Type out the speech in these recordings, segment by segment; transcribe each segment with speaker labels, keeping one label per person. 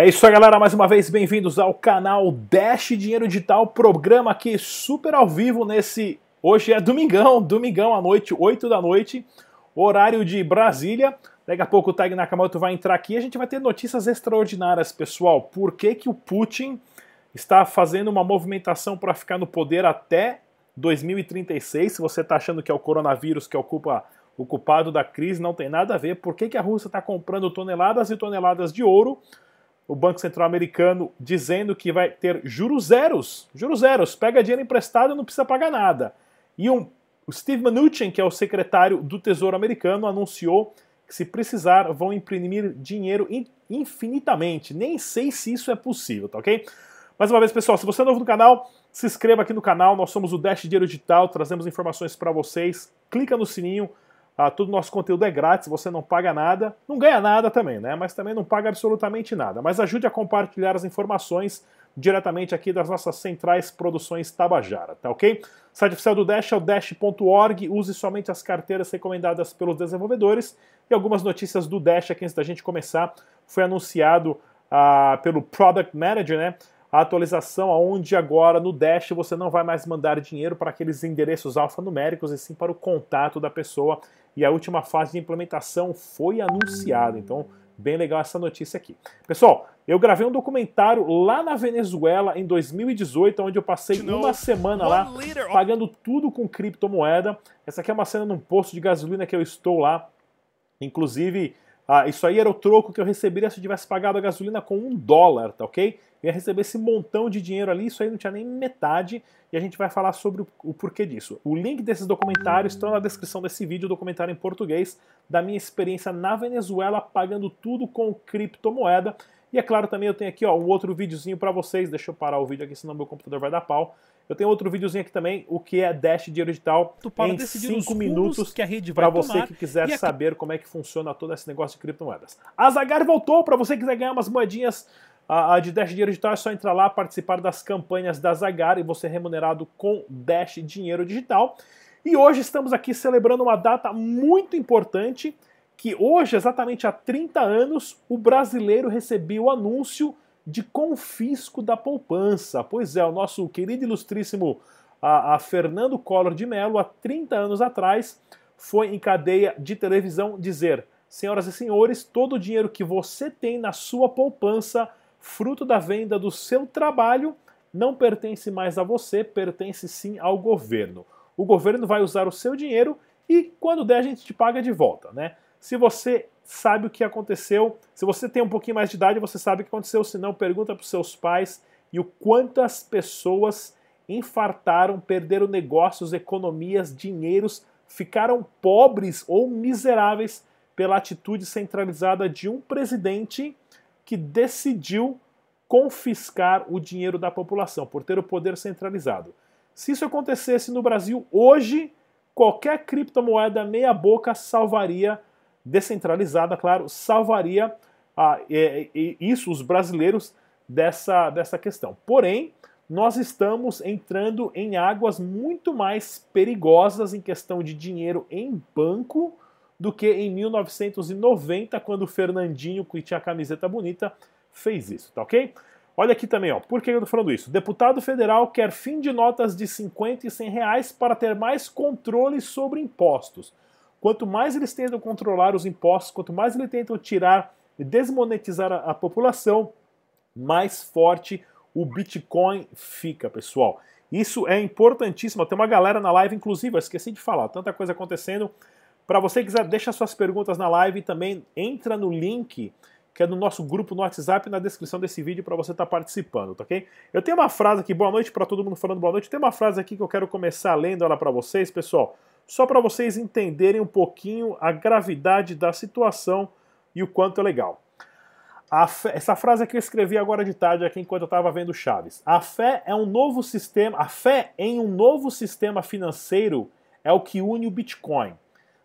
Speaker 1: É isso aí, galera. Mais uma vez, bem-vindos ao canal Dash Dinheiro Digital, programa aqui super ao vivo nesse. Hoje é domingão, domingão à noite, 8 da noite, horário de Brasília. Daqui a pouco o Tag Nakamoto vai entrar aqui e a gente vai ter notícias extraordinárias, pessoal. Por que, que o Putin está fazendo uma movimentação para ficar no poder até 2036? Se você está achando que é o coronavírus que ocupa o culpado da crise, não tem nada a ver. Por que, que a Rússia está comprando toneladas e toneladas de ouro? O Banco Central Americano dizendo que vai ter juros zeros. Juros zeros. Pega dinheiro emprestado e não precisa pagar nada. E um, o Steve Mnuchin, que é o secretário do Tesouro americano, anunciou que se precisar vão imprimir dinheiro infinitamente. Nem sei se isso é possível, tá ok? Mais uma vez, pessoal, se você é novo no canal, se inscreva aqui no canal. Nós somos o Dash Dinheiro Digital, trazemos informações para vocês. Clica no sininho ah, todo o nosso conteúdo é grátis, você não paga nada, não ganha nada também, né? Mas também não paga absolutamente nada. Mas ajude a compartilhar as informações diretamente aqui das nossas centrais produções Tabajara, tá ok? O site oficial do Dash é o dash.org, use somente as carteiras recomendadas pelos desenvolvedores e algumas notícias do Dash aqui antes da gente começar. Foi anunciado ah, pelo Product Manager, né? a atualização onde agora no Dash você não vai mais mandar dinheiro para aqueles endereços alfanuméricos e sim para o contato da pessoa. E a última fase de implementação foi anunciada. Então, bem legal essa notícia aqui. Pessoal, eu gravei um documentário lá na Venezuela em 2018, onde eu passei uma semana lá pagando tudo com criptomoeda. Essa aqui é uma cena num posto de gasolina que eu estou lá. Inclusive, ah, isso aí era o troco que eu receberia se eu tivesse pagado a gasolina com um dólar, tá ok? Eu ia receber esse montão de dinheiro ali, isso aí não tinha nem metade, e a gente vai falar sobre o, porquê disso. O link desses documentários estão na descrição desse vídeo, documentário em português, da minha experiência na Venezuela, pagando tudo com criptomoeda. E é claro, também eu tenho aqui ó, um outro videozinho para vocês, deixa eu parar o vídeo aqui, senão meu computador vai dar pau. Eu tenho outro videozinho aqui também, o que é Dash Dinheiro Digital em 5 minutos
Speaker 2: que a rede vai
Speaker 1: para você que quiser saber como é que funciona todo esse negócio de criptomoedas. A Zagar voltou, para você que quiser ganhar umas moedinhas a, de Dash Dinheiro Digital é só entrar lá, participar das campanhas da Zagar e você é remunerado com Dash Dinheiro Digital. E hoje estamos aqui celebrando uma data muito importante, que hoje, exatamente há 30 anos, o brasileiro recebeu o anúncio de confisco da poupança. Pois é, o nosso querido ilustríssimo a, a Fernando Collor de Mello, há 30 anos atrás, foi em cadeia de televisão dizer: senhoras e senhores, todo o dinheiro que você tem na sua poupança, fruto da venda do seu trabalho, não pertence mais a você, pertence sim ao governo. O governo vai usar o seu dinheiro e quando der a gente te paga de volta, né? Se você sabe o que aconteceu. Se você tem um pouquinho mais de idade, você sabe o que aconteceu. Se não, pergunta para os seus pais e o quantas pessoas infartaram, perderam negócios, economias, dinheiros, ficaram pobres ou miseráveis pela atitude centralizada de um presidente que decidiu confiscar o dinheiro da população por ter o poder centralizado. Se isso acontecesse no Brasil hoje, qualquer criptomoeda meia boca salvaria descentralizada, claro, salvaria ah, isso, os brasileiros, dessa, dessa questão. Porém, nós estamos entrando em águas muito mais perigosas em questão de dinheiro em banco do que em 1990, quando o Fernandinho, que tinha a camiseta bonita, fez isso, tá ok? Olha aqui também, ó. Por que eu tô falando isso? deputado federal quer fim de notas de 50 e 100 reais para ter mais controle sobre impostos. Quanto mais eles tentam controlar os impostos, quanto mais eles tentam tirar e desmonetizar a, a população, mais forte o Bitcoin fica, pessoal. Isso é importantíssimo. Tem uma galera na live, inclusive, eu esqueci de falar, tanta coisa acontecendo. Para você que quiser, deixa suas perguntas na live e também entra no link que é no nosso grupo no WhatsApp na descrição desse vídeo para você estar tá participando, tá ok? Eu tenho uma frase aqui, boa noite para todo mundo falando boa noite. Tem uma frase aqui que eu quero começar lendo ela para vocês, pessoal só para vocês entenderem um pouquinho a gravidade da situação e o quanto é legal. Fé, essa frase aqui eu escrevi agora de tarde aqui enquanto eu estava vendo Chaves. A fé é um novo sistema, a fé em um novo sistema financeiro é o que une o Bitcoin.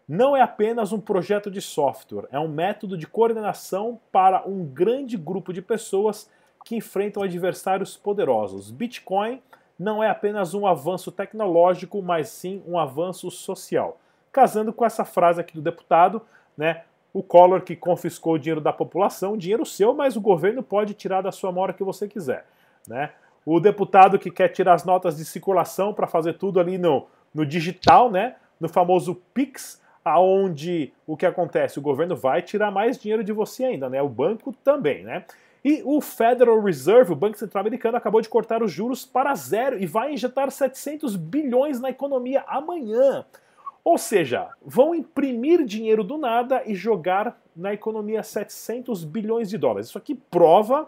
Speaker 1: Não é apenas um projeto de software, é um método de coordenação para um grande grupo de pessoas que enfrentam adversários poderosos. Bitcoin não é apenas um avanço tecnológico, mas sim um avanço social. Casando com essa frase aqui do deputado, né, o Collor que confiscou o dinheiro da população, dinheiro seu, mas o governo pode tirar da sua mão que você quiser. Né? O deputado que quer tirar as notas de circulação para fazer tudo ali no, no digital, né? no famoso PIX, aonde o que acontece? O governo vai tirar mais dinheiro de você ainda, né? O banco também, né? E o Federal Reserve, o Banco Central Americano, acabou de cortar os juros para zero e vai injetar 700 bilhões na economia amanhã. Ou seja, vão imprimir dinheiro do nada e jogar na economia 700 bilhões de dólares. Isso aqui prova,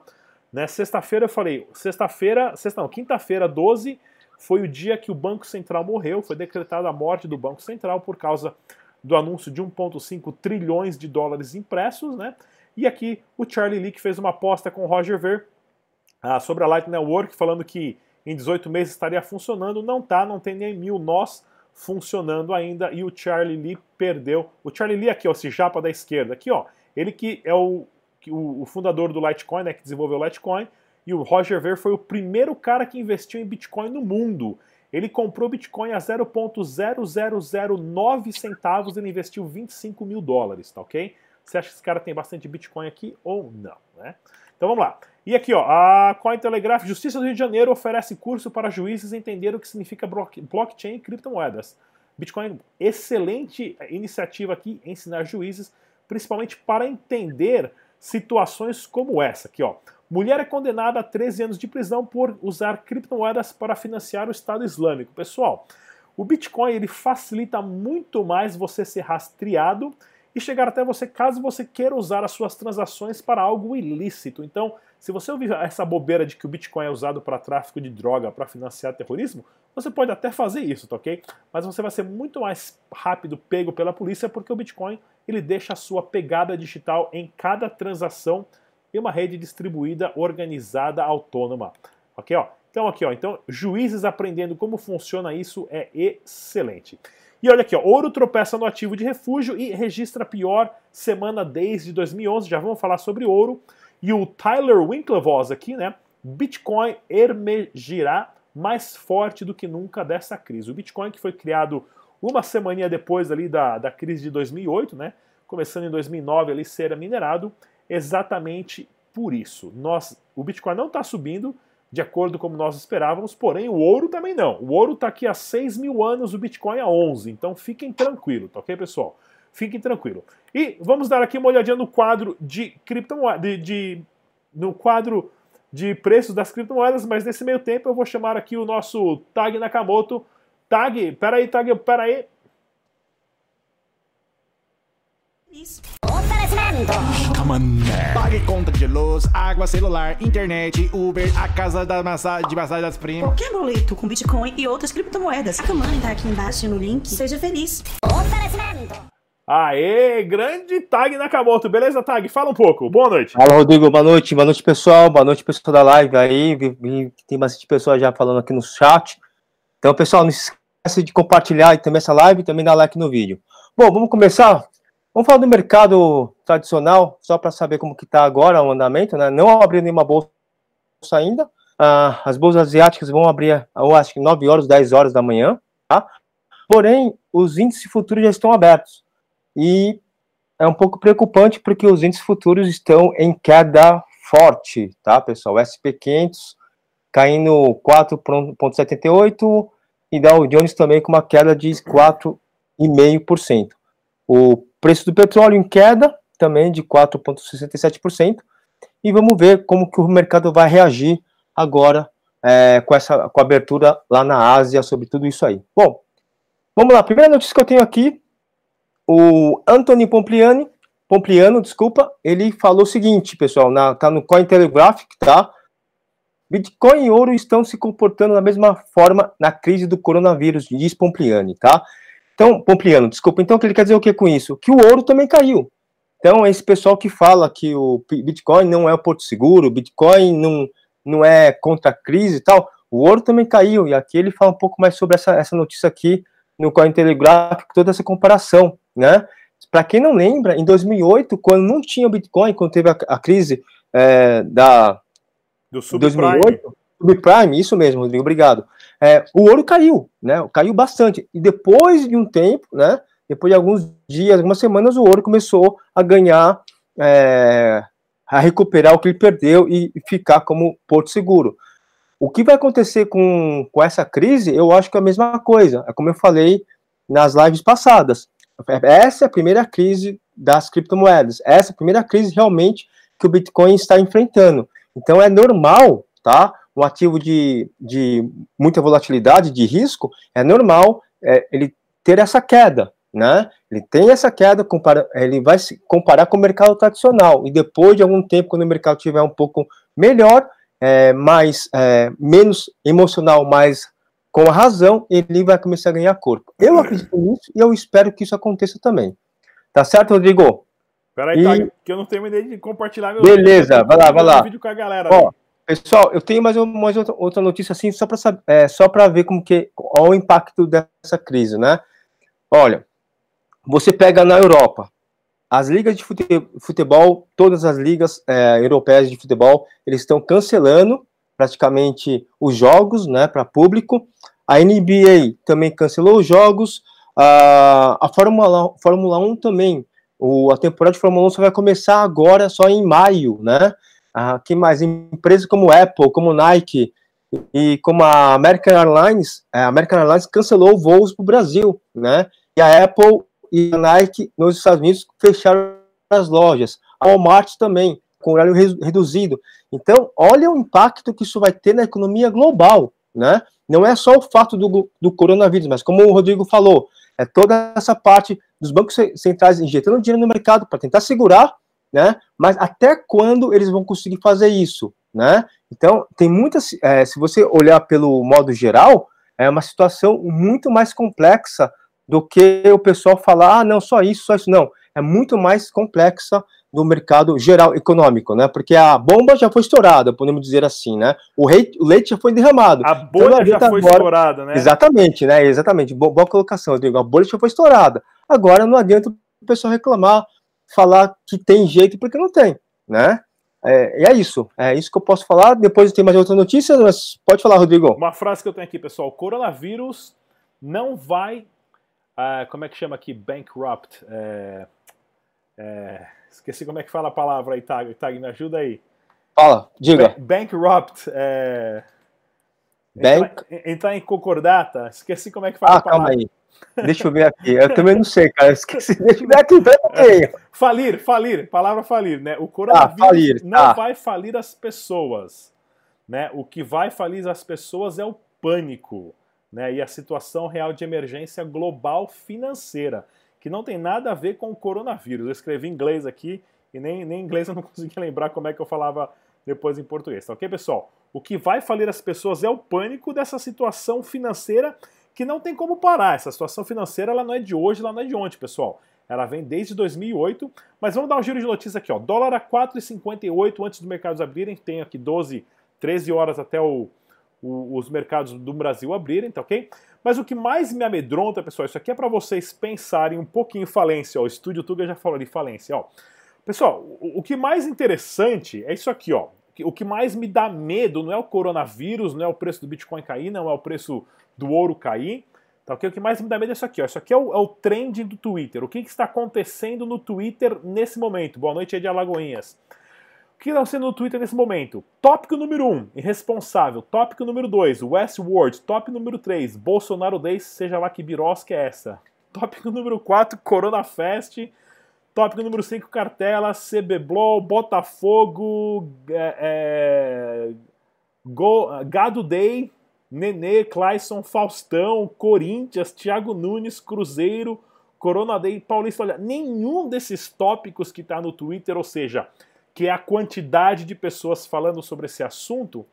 Speaker 1: né? Sexta-feira eu falei, sexta-feira, sexta não, quinta-feira 12 foi o dia que o Banco Central morreu, foi decretada a morte do Banco Central por causa do anúncio de 1,5 trilhões de dólares impressos, né? E aqui o Charlie Lee fez uma aposta com o Roger Ver ah, sobre a Light Network, falando que em 18 meses estaria funcionando. Não tá, não tem nem mil nós funcionando ainda e o Charlie Lee perdeu. O Charlie Lee aqui, ó, esse japa da esquerda, aqui, ó, ele que é o, o, o fundador do Litecoin, né, que desenvolveu o Litecoin, e o Roger Ver foi o primeiro cara que investiu em Bitcoin no mundo. Ele comprou Bitcoin a 0.0009 centavos, ele investiu 25 mil dólares, tá ok? Você acha que esse cara tem bastante Bitcoin aqui ou não, né? Então vamos lá. E aqui, ó, a Cointelegraph, Justiça do Rio de Janeiro oferece curso para juízes entender o que significa blockchain e criptomoedas. Bitcoin, excelente iniciativa aqui, ensinar juízes, principalmente para entender situações como essa aqui, ó. Mulher é condenada a 13 anos de prisão por usar criptomoedas para financiar o Estado Islâmico. Pessoal, o Bitcoin ele facilita muito mais você ser rastreado e chegar até você caso você queira usar as suas transações para algo ilícito. Então, se você ouvir essa bobeira de que o Bitcoin é usado para tráfico de droga, para financiar terrorismo, você pode até fazer isso, tá ok? Mas você vai ser muito mais rápido pego pela polícia porque o Bitcoin ele deixa a sua pegada digital em cada transação em uma rede distribuída, organizada, autônoma. Ok? Ó. Então aqui, ó, então juízes aprendendo como funciona isso é excelente. E olha aqui, ó, ouro tropeça no ativo de refúgio e registra a pior semana desde 2011. Já vamos falar sobre ouro. E o Tyler Winklevoss aqui, né? Bitcoin emergirá mais forte do que nunca dessa crise. O Bitcoin que foi criado uma semana depois ali da, da crise de 2008, né? Começando em 2009 ali ser minerado, exatamente por isso. Nós, o Bitcoin não está subindo, de acordo com nós esperávamos, porém o ouro também não. O ouro está aqui há 6 mil anos, o Bitcoin há 11, então fiquem tranquilos, tá ok, pessoal? Fiquem tranquilos. E vamos dar aqui uma olhadinha no quadro de criptomoedas, de, de, no quadro de preços das criptomoedas, mas nesse meio tempo eu vou chamar aqui o nosso Tag Nakamoto. Tag, peraí, Tag, peraí.
Speaker 2: Isso. Pague conta de luz, água, celular, internet, Uber, a casa da massa, de massagem das primas.
Speaker 3: Qualquer boleto com Bitcoin e outras criptomoedas. O mano tá aqui embaixo no link. Seja feliz.
Speaker 1: Aê, grande Tag Nakamoto. Beleza, Tag? Fala um pouco. Boa noite.
Speaker 4: Fala, Rodrigo. Boa noite. Boa noite, pessoal. Boa noite, pessoal da live aí. Tem bastante pessoas já falando aqui no chat. Então, pessoal, não se esqueça de compartilhar também essa live e também dar like no vídeo. Bom, vamos começar? Vamos falar do mercado tradicional, só para saber como que está agora o andamento, né? Não abriu nenhuma bolsa ainda. Ah, as bolsas asiáticas vão abrir, eu acho que 9 horas, 10 horas da manhã, tá? Porém, os índices futuros já estão abertos. E é um pouco preocupante porque os índices futuros estão em queda forte, tá, pessoal? O SP500 caindo 4,78 e Dow Jones também com uma queda de 4,5%. O preço do petróleo em queda, também de 4,67%. E vamos ver como que o mercado vai reagir agora é, com essa com a abertura lá na Ásia sobre tudo isso aí. Bom, vamos lá. Primeira notícia que eu tenho aqui, o Anthony Pompliani, Pompliano, desculpa, ele falou o seguinte, pessoal, na, tá no Cointelegraph, tá? Bitcoin e ouro estão se comportando da mesma forma na crise do coronavírus, diz Pompliani, tá? Então, Pompliano, desculpa, então ele quer dizer o que com isso? Que o ouro também caiu. Então, esse pessoal que fala que o Bitcoin não é o porto seguro, o Bitcoin não, não é contra a crise e tal, o ouro também caiu. E aqui ele fala um pouco mais sobre essa, essa notícia aqui no Cointelegraph, toda essa comparação, né? Para quem não lembra, em 2008, quando não tinha o Bitcoin, quando teve a, a crise é, da
Speaker 1: do subprime. 2008,
Speaker 4: subprime, isso mesmo, Rodrigo, obrigado é, o ouro caiu, né? Caiu bastante. E depois de um tempo, né? depois de alguns dias, algumas semanas, o ouro começou a ganhar, é, a recuperar o que ele perdeu e ficar como porto seguro. O que vai acontecer com, com essa crise, eu acho que é a mesma coisa. É como eu falei nas lives passadas. Essa é a primeira crise das criptomoedas. Essa é a primeira crise realmente que o Bitcoin está enfrentando. Então é normal, tá? Um ativo de, de muita volatilidade, de risco, é normal é, ele ter essa queda, né? Ele tem essa queda, compara, ele vai se comparar com o mercado tradicional. E depois de algum tempo, quando o mercado estiver um pouco melhor, é, mais é, menos emocional, mais com a razão, ele vai começar a ganhar corpo. Eu acredito nisso e eu espero que isso aconteça também. Tá certo, Rodrigo?
Speaker 1: Peraí, e... tá, que eu não tenho ideia de compartilhar
Speaker 4: meu Beleza, vai lá, vai lá.
Speaker 1: vídeo com a galera.
Speaker 4: Ó, pessoal, eu tenho mais, uma, outra, notícia assim, só para é, só para ver como que qual o impacto dessa crise, né? Olha, você pega na Europa, as ligas de futebol, todas as ligas é, europeias de futebol, eles estão cancelando praticamente os jogos, né, para público. A NBA também cancelou os jogos. Uh, a Fórmula, Fórmula 1 também. O, a temporada de Fórmula 1 só vai começar agora, só em maio, né? Uh, que mais? Empresas como Apple, como Nike e como a American Airlines, a American Airlines cancelou voos para o Brasil, né? E a Apple e a Nike nos Estados Unidos fecharam as lojas. A Walmart também, com horário reduzido. Então, olha o impacto que isso vai ter na economia global, né? Não é só o fato do, do coronavírus, mas como o Rodrigo falou, é toda essa parte dos bancos centrais injetando dinheiro no mercado para tentar segurar, né? Mas até quando eles vão conseguir fazer isso, né? Então, tem muitas. É, se você olhar pelo modo geral, é uma situação muito mais complexa do que o pessoal falar, ah, não, só isso, só isso. Não, é muito mais complexa do mercado geral econômico, né? Porque a bomba já foi estourada, podemos dizer assim, né? O, rei, o leite já foi derramado.
Speaker 1: A bolha então, já foi agora... estourada, né?
Speaker 4: Exatamente, né? Exatamente. Boa, boa colocação, Rodrigo. A bolha já foi estourada. Agora não adianta o pessoal reclamar, falar que tem jeito, porque não tem, né? É, e é isso. É isso que eu posso falar. Depois tem mais outra notícia, mas pode falar, Rodrigo.
Speaker 1: Uma frase que eu tenho aqui, pessoal. Coronavírus não vai uh, como é que chama aqui? Bankrupt. É, é, esqueci como é que fala a palavra aí, Tag. Tag, me ajuda aí.
Speaker 4: Fala, diga.
Speaker 1: bankrupt. É,
Speaker 4: Bank...
Speaker 1: Entrar, entrar, em concordata. Esqueci como é que fala
Speaker 4: ah,
Speaker 1: a palavra.
Speaker 4: calma aí. Deixa eu ver aqui. Eu também não sei, cara. Esqueci. Deixa eu ver aqui. Peraí.
Speaker 1: Falir, falir. Palavra falir, né? O coronavírus ah, falir, não tá. vai falir as pessoas. Né? O que vai falir as pessoas é o pânico né, e a situação real de emergência global financeira, que não tem nada a ver com o coronavírus. Eu escrevi em inglês aqui e nem, nem em inglês eu não conseguia lembrar como é que eu falava depois em português. Tá ok, pessoal? O que vai falir as pessoas é o pânico dessa situação financeira que não tem como parar. Essa situação financeira ela não é de hoje, ela não é de ontem, pessoal. Ela vem desde 2008, mas vamos dar um giro de notícias aqui, ó. Dólar a 4,58 antes dos mercados abrirem, tem aqui 12, 13 horas até o, o, os mercados do Brasil abrirem, tá ok? Mas o que mais me amedronta, pessoal, isso aqui é para vocês pensarem um pouquinho falência, ó. O Estúdio Tuga já falou de falência, ó. Pessoal, o, o que mais interessante é isso aqui, ó. O que mais me dá medo não é o coronavírus, não é o preço do Bitcoin cair, não é o preço do ouro cair. Tá, okay? O que mais me dá medo é isso aqui. Ó. Isso aqui é o, é o trend do Twitter. O que, que, está acontecendo no Twitter nesse momento? Boa noite de Alagoinhas. O que está sendo no Twitter nesse momento? Tópico número 1, um, irresponsável. Tópico número 2, Westworld. Tópico número 3, Bolsonaro 10, seja lá que birosca é essa. Tópico número 4, Corona Fest. Tópico número 5, Cartela, CB Blow, Botafogo, é, é, Go, Gado Day, Nenê, Clayson, Faustão, Corinthians, Thiago Nunes, Cruzeiro, Corona Day, Paulista. Olha, nenhum desses tópicos que está no Twitter, ou seja, que é a quantidade de pessoas falando sobre esse assunto,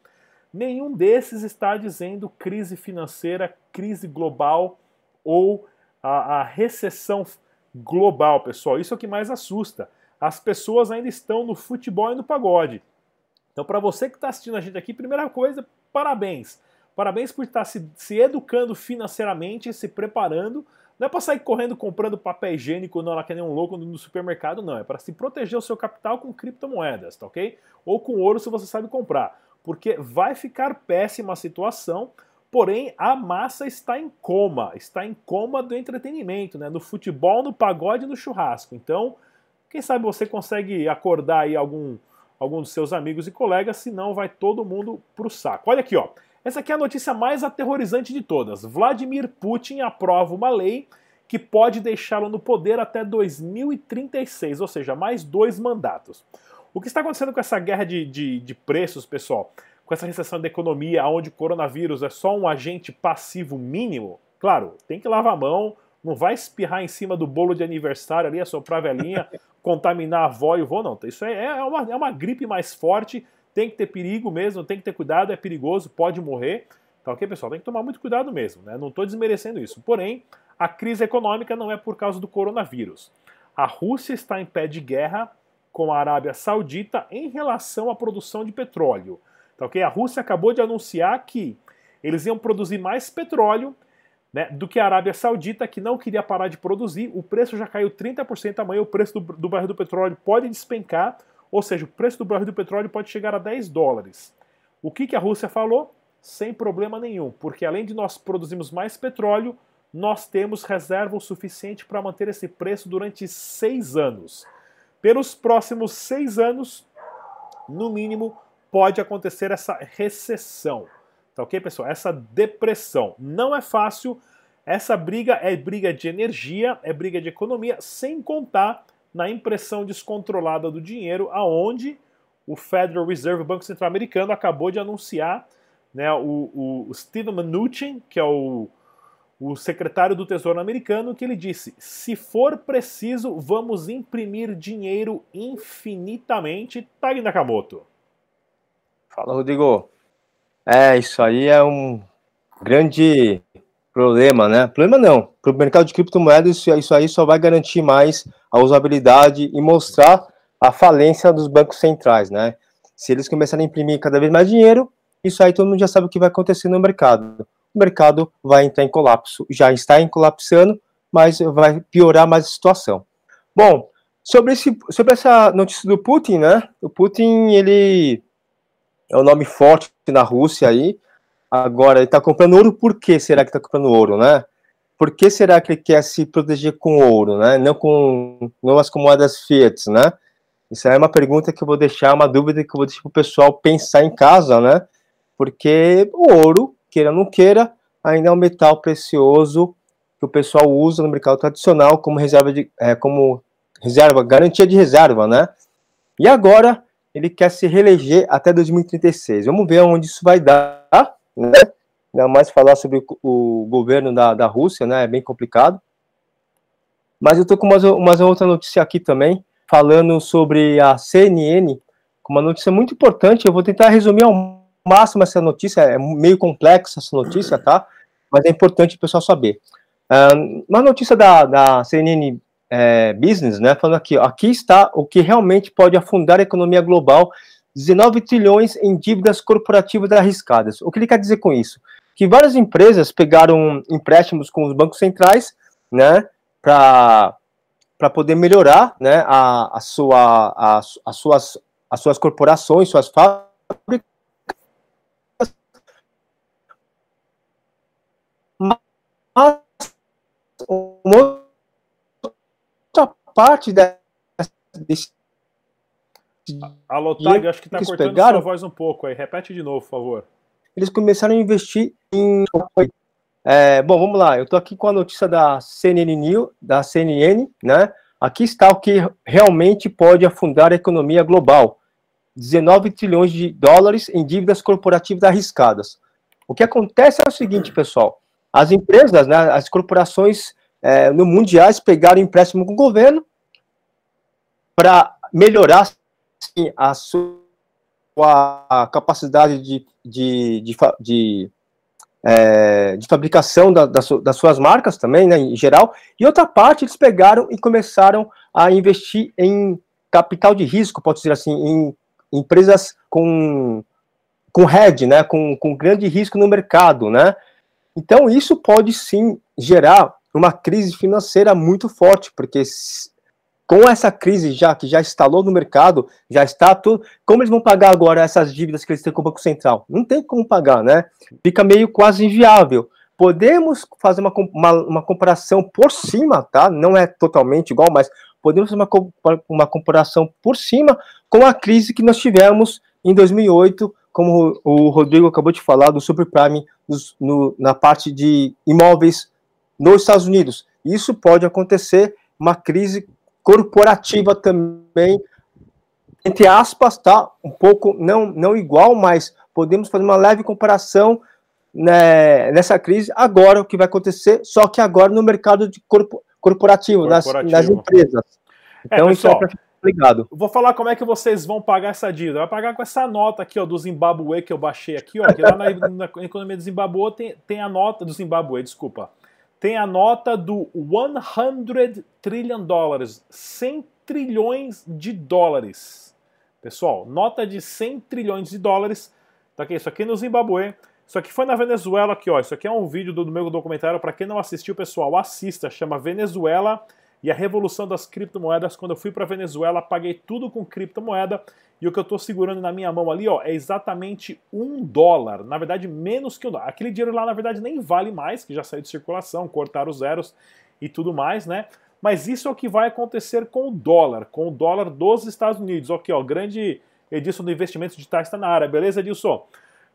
Speaker 1: nenhum desses está dizendo crise financeira, crise global ou a, a recessão global, pessoal. Isso é o que mais assusta. As pessoas ainda estão no futebol e no pagode. Então, para você que está assistindo a gente aqui, primeira coisa, parabéns. Parabéns por estar se, se educando financeiramente, se preparando não é para sair correndo comprando papel higiênico não, lá que nem um louco no supermercado, não. É para se proteger o seu capital com criptomoedas, tá ok? Ou com ouro se você sabe comprar. Porque vai ficar péssima a situação Porém, a massa está em coma, está em coma do entretenimento, né? No futebol, no pagode no churrasco. Então, quem sabe você consegue acordar aí algum, algum dos seus amigos e colegas, senão vai todo mundo pro saco. Olha aqui, ó. Essa aqui é a notícia mais aterrorizante de todas. Vladimir Putin aprova uma lei que pode deixá-lo no poder até 2036, ou seja, mais dois mandatos. O que está acontecendo com essa guerra de, de, de preços, pessoal? Com essa recessão da economia, onde o coronavírus é só um agente passivo mínimo? Claro, tem que lavar a mão, não vai espirrar em cima do bolo de aniversário ali, assoprar a velhinha, contaminar a avó e o vô, não. Isso é, é, uma, é uma gripe mais forte, tem que ter perigo mesmo, tem que ter cuidado, é perigoso, pode morrer. Tá ok, pessoal? Tem que tomar muito cuidado mesmo, né? Não estou desmerecendo isso. Porém, a crise econômica não é por causa do coronavírus. A Rússia está em pé de guerra com a Arábia Saudita em relação à produção de petróleo. Tá ok? A Rússia acabou de anunciar que eles iam produzir mais petróleo né, do que a Arábia Saudita, que não queria parar de produzir. O preço já caiu 30%. Amanhã o preço do, do barril do petróleo pode despencar, ou seja, o preço do barril do petróleo pode chegar a 10 dólares. O que, que a Rússia falou? Sem problema nenhum, porque além de nós produzirmos mais petróleo, nós temos reserva o suficiente para manter esse preço durante seis anos. Pelos próximos seis anos, no mínimo, pode acontecer essa recessão. Tá ok, pessoal? Essa depressão. Não é fácil. Essa briga é briga de energia, é briga de economia, sem contar na impressão descontrolada do dinheiro, aonde o Federal Reserve, o Banco Central Americano, acabou de anunciar né, o, o Steven Mnuchin, que é o o secretário do Tesouro americano, que ele disse: se for preciso, vamos imprimir dinheiro infinitamente. Tag Nakamoto.
Speaker 4: Fala, Rodrigo. É, isso aí é um grande problema, né? Problema não. Para o mercado de criptomoedas, isso, isso aí só vai garantir mais a usabilidade e mostrar a falência dos bancos centrais, né? Se eles começarem a imprimir cada vez mais dinheiro, isso aí todo mundo já sabe o que vai acontecer no mercado o mercado vai entrar em colapso. Já está em colapsando, mas vai piorar mais a situação. Bom, sobre, esse, sobre essa notícia do Putin, né? O Putin, ele é um nome forte na Rússia aí. Agora, ele está comprando ouro, por que será que está comprando ouro, né? Por que será que ele quer se proteger com ouro, né? Não com novas moedas fiat, né? Isso é uma pergunta que eu vou deixar, uma dúvida que eu vou deixar para o pessoal pensar em casa, né? Porque o ouro queira ou não queira, ainda é um metal precioso que o pessoal usa no mercado tradicional como reserva de, é, como reserva, garantia de reserva, né? E agora ele quer se reeleger até 2036. Vamos ver onde isso vai dar, né? Ainda mais falar sobre o, governo da, da Rússia, né? É bem complicado. Mas eu tô com uma, uma outra notícia aqui também, falando sobre a CNN, uma notícia muito importante. Eu vou tentar resumir ao máximo essa notícia, é meio complexa essa notícia, tá? Mas é importante o pessoal saber. Uh, uma notícia da, da CNN é, Business, né, falando aqui, ó, aqui está o que realmente pode afundar a economia global, 19 trilhões em dívidas corporativas arriscadas. O que ele quer dizer com isso? Que várias empresas pegaram empréstimos com os bancos centrais, né, para para poder melhorar, né, a, a sua, a, as suas as suas corporações, suas fábricas, Mas uma outra parte desse.
Speaker 1: Alô, Tag, acho que está cortando pegaram, sua voz um pouco aí. Repete de novo, por favor.
Speaker 4: Eles começaram a investir em. É, bom, vamos lá. Eu estou aqui com a notícia da CNN News, da CNN, né? Aqui está o que realmente pode afundar a economia global. 19 trilhões de dólares em dívidas corporativas arriscadas. O que acontece é o seguinte, pessoal as empresas, né, as corporações é, no mundiais pegaram empréstimo com o governo para melhorar sim, a sua capacidade de, de, de, de, é, de fabricação da, das, das suas marcas também, né, em geral, e outra parte eles pegaram e começaram a investir em capital de risco, pode dizer assim, em empresas com com head, né, com, com grande risco no mercado, né, então, isso pode sim gerar uma crise financeira muito forte, porque com essa crise já que já instalou no mercado, já está tudo. Como eles vão pagar agora essas dívidas que eles têm com o Banco Central? Não tem como pagar, né? Fica meio quase inviável. Podemos fazer uma, uma, uma comparação por cima, tá? Não é totalmente igual, mas podemos fazer uma, uma comparação por cima com a crise que nós tivemos em 2008, como o Rodrigo acabou de falar, do subprime no, na parte de imóveis nos Estados Unidos. Isso pode acontecer, uma crise corporativa também, entre aspas, tá? Um pouco, não, não igual, mas podemos fazer uma leve comparação né, nessa crise. Agora, o que vai acontecer, só que agora no mercado de corpo, corporativo, corporativo. Nas, nas empresas.
Speaker 1: É, então, é, pessoal, isso é Obrigado. Vou falar como é que vocês vão pagar essa dívida. Vai pagar com essa nota aqui, ó, do Zimbabwe que eu baixei aqui, ó. Que lá na, na economia do Zimbabwe tem, tem a nota do Zimbabwe, desculpa tem a nota do 100 trillion dólares, 100 trilhões de dólares. Pessoal, nota de 100 trilhões de dólares. Tá aqui, isso aqui no Zimbabue. Isso aqui foi na Venezuela aqui, ó. Isso aqui é um vídeo do, do meu documentário. Para quem não assistiu, pessoal, assista. Chama Venezuela e a revolução das criptomoedas. Quando eu fui para Venezuela, paguei tudo com criptomoeda. E o que eu estou segurando na minha mão ali, ó, é exatamente um dólar. Na verdade, menos que um dólar. Aquele dinheiro lá, na verdade, nem vale mais, que já saiu de circulação, cortaram os zeros e tudo mais, né? Mas isso é o que vai acontecer com o dólar, com o dólar dos Estados Unidos. Aqui, ó, grande Edilson do Investimentos Digitais está na área, beleza, Edilson?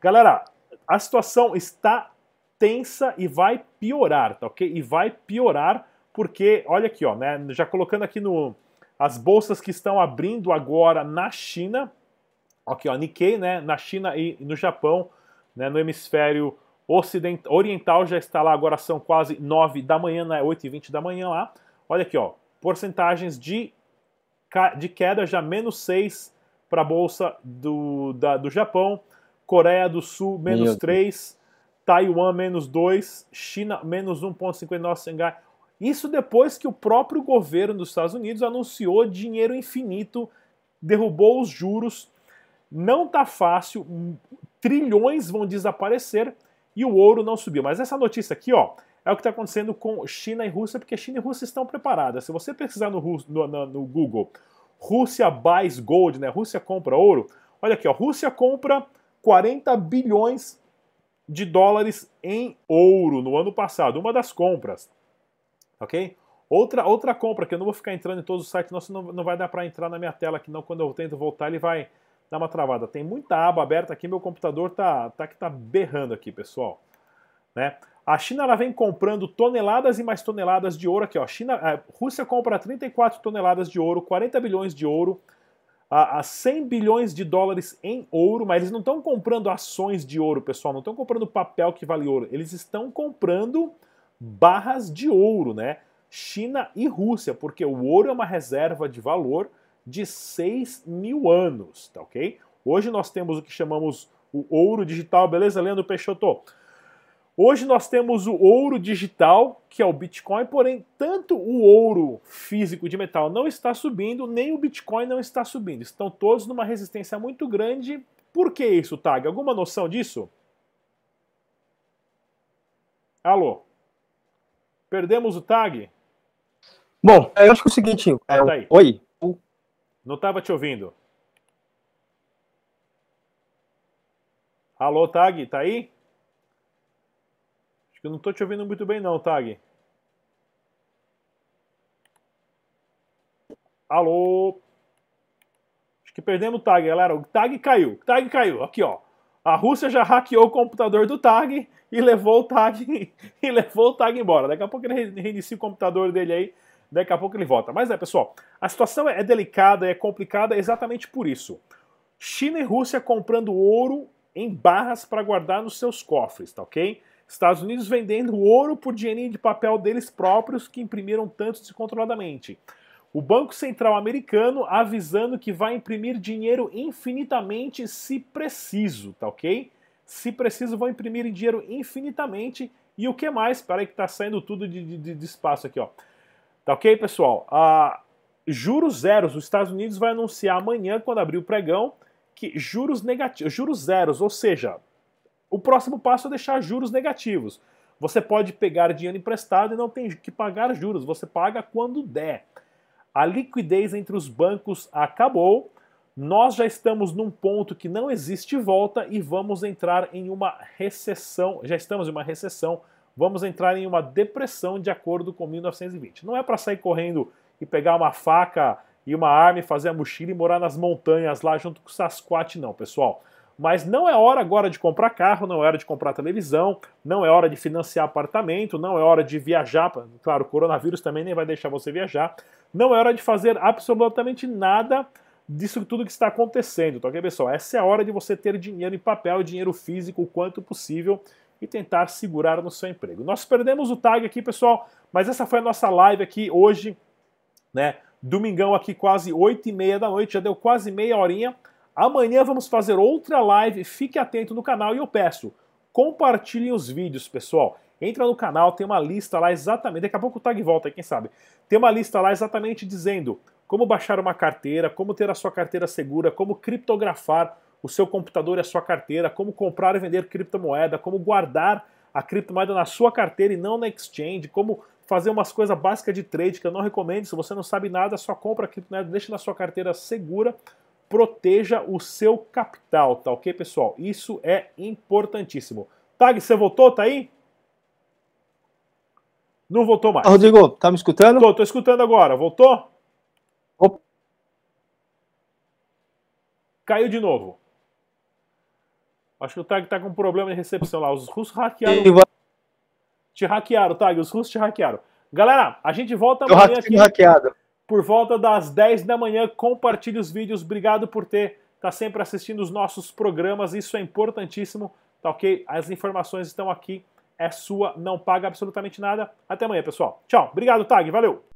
Speaker 1: Galera, a situação está tensa e vai piorar, tá ok? E vai piorar porque, olha aqui, ó, né? Já colocando aqui no, as bolsas que estão abrindo agora na China, aqui ó, Nikkei, né, na China e no Japão, né, no hemisfério ocidental, oriental já está lá, agora são quase 9 da manhã, né, 8 e 20 da manhã lá. Olha aqui, ó, porcentagens de, de queda já menos 6 para a bolsa do, da, do Japão, Coreia do Sul menos 3, Taiwan menos 2, China menos 1,59, Xangai isso depois que o próprio governo dos Estados Unidos anunciou dinheiro infinito, derrubou os juros. Não tá fácil, trilhões vão desaparecer e o ouro não subiu. Mas essa notícia aqui, ó, é o que está acontecendo com China e Rússia, porque China e Rússia estão preparadas. Se você pesquisar no, no, no Google, Rússia buys gold, né? Rússia compra ouro. Olha aqui, ó, Rússia compra 40 bilhões de dólares em ouro no ano passado, uma das compras ok? Outra, outra compra, que eu não vou ficar entrando em todos os sites, não, senão não vai dar para entrar na minha tela aqui não, quando eu tento voltar ele vai dar uma travada. Tem muita aba aberta aqui, meu computador tá, tá que tá berrando aqui, pessoal. Né? A China ela vem comprando toneladas e mais toneladas de ouro aqui, ó. China, a Rússia compra 34 toneladas de ouro, 40 bilhões de ouro, a, a 100 bilhões de dólares em ouro, mas eles não estão comprando ações de ouro, pessoal, não estão comprando papel que vale ouro, eles estão comprando barras de ouro, né? China e Rússia, porque o ouro é uma reserva de valor de 6 mil anos, tá ok? Hoje nós temos o que chamamos o ouro digital, beleza, Leandro Peixoto? Hoje nós temos o ouro digital, que é o Bitcoin, porém, tanto o ouro físico de metal não está subindo, nem o Bitcoin não está subindo. Estão todos numa resistência muito grande. Por que isso, Tag? Alguma noção disso? Alô? Perdemos o tag?
Speaker 4: Bom, eu acho que é o seguinte. É, tá oi.
Speaker 1: Não estava te ouvindo. Alô, Tag, tá aí? Acho que eu não estou te ouvindo muito bem, não, Tag. Alô? Acho que perdemos o Tag, galera. O Tag caiu. O Tag caiu. Aqui, ó. A Rússia já hackeou o computador do Tag e levou o Tag e levou o Tag embora. Daqui a pouco ele reinicia o computador dele aí, daqui a pouco ele volta. Mas é, pessoal, a situação é delicada, é complicada exatamente por isso. China e Rússia comprando ouro em barras para guardar nos seus cofres, tá ok? Estados Unidos vendendo ouro por dinheirinho de papel deles próprios que imprimiram tanto descontroladamente. O Banco Central americano avisando que vai imprimir dinheiro infinitamente se preciso, tá ok? Se preciso, vão imprimir dinheiro infinitamente. E o que mais? Espera aí que tá saindo tudo de, de, de espaço aqui, ó. Tá ok, pessoal? Ah, juros zeros. Os Estados Unidos vai anunciar amanhã, quando abrir o pregão, que juros negativos, juros zeros, ou seja, o próximo passo é deixar juros negativos. Você pode pegar dinheiro emprestado e não tem que pagar juros, você paga quando der. A liquidez entre os bancos acabou. Nós já estamos num ponto que não existe volta e vamos entrar em uma recessão. Já estamos em uma recessão. Vamos entrar em uma depressão de acordo com 1920. Não é para sair correndo e pegar uma faca e uma arma e fazer a mochila e morar nas montanhas lá junto com o Sasquatch, não, pessoal. Mas não é hora agora de comprar carro, não é hora de comprar televisão, não é hora de financiar apartamento, não é hora de viajar. Claro, o coronavírus também nem vai deixar você viajar. Não é hora de fazer absolutamente nada disso tudo que está acontecendo, tá ok, pessoal? Essa é a hora de você ter dinheiro em papel, dinheiro físico o quanto possível e tentar segurar no seu emprego. Nós perdemos o tag aqui, pessoal, mas essa foi a nossa live aqui hoje, né? Domingão aqui, quase 8 e meia da noite, já deu quase meia horinha. Amanhã vamos fazer outra live, fique atento no canal e eu peço, compartilhem os vídeos, pessoal. Entra no canal, tem uma lista lá exatamente, daqui a pouco o tag volta, quem sabe. Tem uma lista lá exatamente dizendo como baixar uma carteira, como ter a sua carteira segura, como criptografar o seu computador e a sua carteira, como comprar e vender criptomoeda, como guardar a criptomoeda na sua carteira e não na exchange, como fazer umas coisas básicas de trade que eu não recomendo. Se você não sabe nada, só compra a criptomoeda, deixa na sua carteira segura proteja o seu capital, tá ok, pessoal? Isso é importantíssimo. Tag, você voltou? Tá aí? Não voltou mais.
Speaker 4: Rodrigo, tá me escutando?
Speaker 1: Tô, tô escutando agora. Voltou?
Speaker 4: Opa.
Speaker 1: Caiu de novo. Acho que o Tag tá com problema de recepção lá. Os russos hackearam. Te hackearam, Tag. Os russos te hackearam. Galera, a gente volta amanhã aqui.
Speaker 4: Hackeado
Speaker 1: por volta das 10 da manhã. Compartilhe os vídeos. Obrigado por ter tá sempre assistindo os nossos programas. Isso é importantíssimo, tá ok? As informações estão aqui. É sua, não paga absolutamente nada. Até amanhã, pessoal. Tchau. Obrigado, Tag. Valeu.